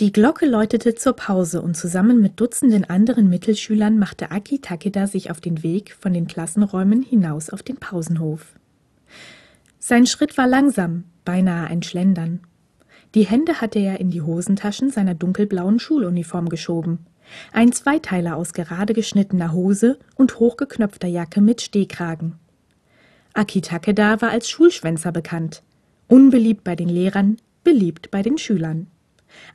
Die Glocke läutete zur Pause und zusammen mit Dutzenden anderen Mittelschülern machte Aki Takeda sich auf den Weg von den Klassenräumen hinaus auf den Pausenhof. Sein Schritt war langsam, beinahe ein Schlendern. Die Hände hatte er in die Hosentaschen seiner dunkelblauen Schuluniform geschoben. Ein Zweiteiler aus gerade geschnittener Hose und hochgeknöpfter Jacke mit Stehkragen. Aki Takeda war als Schulschwänzer bekannt. Unbeliebt bei den Lehrern, beliebt bei den Schülern.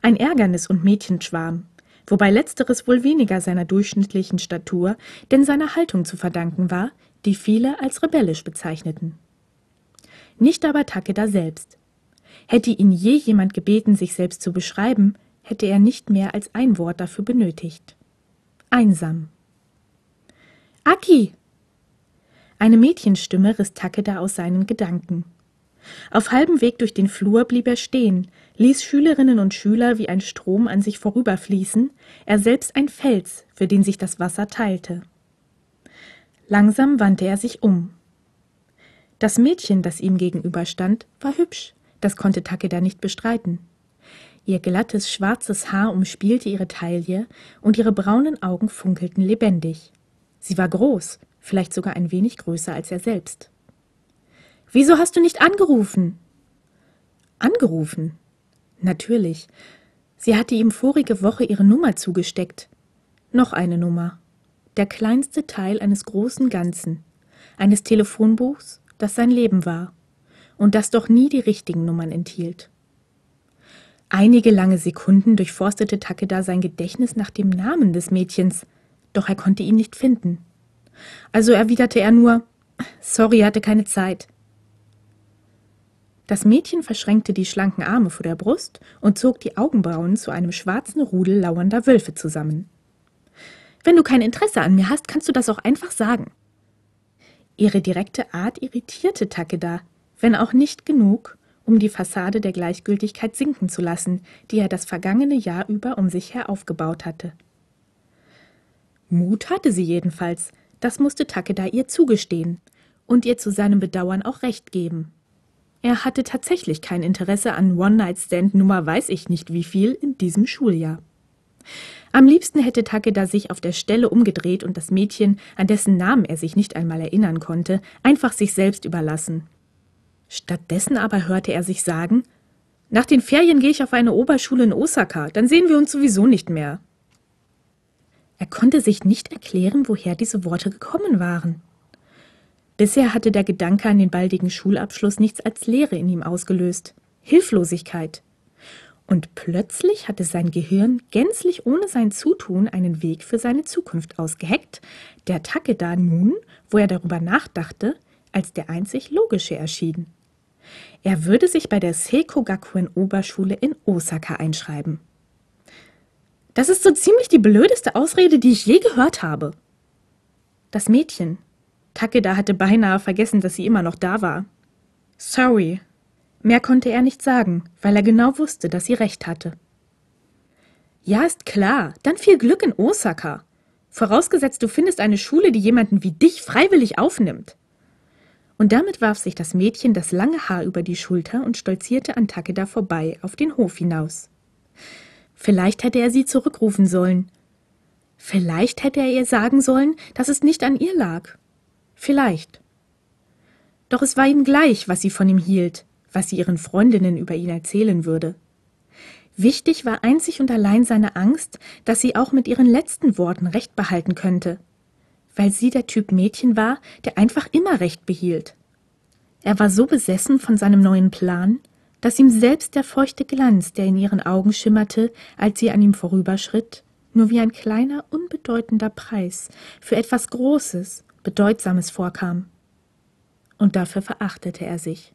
Ein Ärgernis- und Mädchenschwarm, wobei letzteres wohl weniger seiner durchschnittlichen Statur, denn seiner Haltung zu verdanken war, die viele als rebellisch bezeichneten. Nicht aber Takeda selbst. Hätte ihn je jemand gebeten, sich selbst zu beschreiben, hätte er nicht mehr als ein Wort dafür benötigt. Einsam. Aki! Eine Mädchenstimme riss Takeda aus seinen Gedanken. Auf halbem Weg durch den Flur blieb er stehen, ließ Schülerinnen und Schüler wie ein Strom an sich vorüberfließen, er selbst ein Fels, für den sich das Wasser teilte. Langsam wandte er sich um. Das Mädchen, das ihm gegenüberstand, war hübsch, das konnte Takeda nicht bestreiten. Ihr glattes, schwarzes Haar umspielte ihre Taille und ihre braunen Augen funkelten lebendig. Sie war groß, vielleicht sogar ein wenig größer als er selbst. Wieso hast du nicht angerufen? Angerufen? Natürlich. Sie hatte ihm vorige Woche ihre Nummer zugesteckt. Noch eine Nummer. Der kleinste Teil eines großen Ganzen. Eines Telefonbuchs, das sein Leben war. Und das doch nie die richtigen Nummern enthielt. Einige lange Sekunden durchforstete Takeda sein Gedächtnis nach dem Namen des Mädchens, doch er konnte ihn nicht finden. Also erwiderte er nur Sorry, hatte keine Zeit. Das Mädchen verschränkte die schlanken Arme vor der Brust und zog die Augenbrauen zu einem schwarzen Rudel lauernder Wölfe zusammen. Wenn du kein Interesse an mir hast, kannst du das auch einfach sagen. Ihre direkte Art irritierte Takeda, wenn auch nicht genug, um die Fassade der Gleichgültigkeit sinken zu lassen, die er das vergangene Jahr über um sich her aufgebaut hatte. Mut hatte sie jedenfalls, das musste Takeda ihr zugestehen und ihr zu seinem Bedauern auch recht geben. Er hatte tatsächlich kein Interesse an One-Night-Stand Nummer weiß ich nicht wie viel in diesem Schuljahr. Am liebsten hätte Takeda sich auf der Stelle umgedreht und das Mädchen, an dessen Namen er sich nicht einmal erinnern konnte, einfach sich selbst überlassen. Stattdessen aber hörte er sich sagen, nach den Ferien gehe ich auf eine Oberschule in Osaka, dann sehen wir uns sowieso nicht mehr. Er konnte sich nicht erklären, woher diese Worte gekommen waren. Bisher hatte der Gedanke an den baldigen Schulabschluss nichts als Leere in ihm ausgelöst, Hilflosigkeit. Und plötzlich hatte sein Gehirn gänzlich ohne sein Zutun einen Weg für seine Zukunft ausgeheckt, der Takeda nun, wo er darüber nachdachte, als der einzig logische erschien. Er würde sich bei der Seiko Gakuen Oberschule in Osaka einschreiben. Das ist so ziemlich die blödeste Ausrede, die ich je gehört habe. Das Mädchen, Takeda hatte beinahe vergessen, dass sie immer noch da war. Sorry. Mehr konnte er nicht sagen, weil er genau wusste, dass sie recht hatte. Ja, ist klar. Dann viel Glück in Osaka. Vorausgesetzt, du findest eine Schule, die jemanden wie dich freiwillig aufnimmt. Und damit warf sich das Mädchen das lange Haar über die Schulter und stolzierte an Takeda vorbei auf den Hof hinaus. Vielleicht hätte er sie zurückrufen sollen. Vielleicht hätte er ihr sagen sollen, dass es nicht an ihr lag. Vielleicht. Doch es war ihm gleich, was sie von ihm hielt, was sie ihren Freundinnen über ihn erzählen würde. Wichtig war einzig und allein seine Angst, dass sie auch mit ihren letzten Worten Recht behalten könnte, weil sie der Typ Mädchen war, der einfach immer Recht behielt. Er war so besessen von seinem neuen Plan, dass ihm selbst der feuchte Glanz, der in ihren Augen schimmerte, als sie an ihm vorüberschritt, nur wie ein kleiner, unbedeutender Preis für etwas Großes, Bedeutsames vorkam. Und dafür verachtete er sich.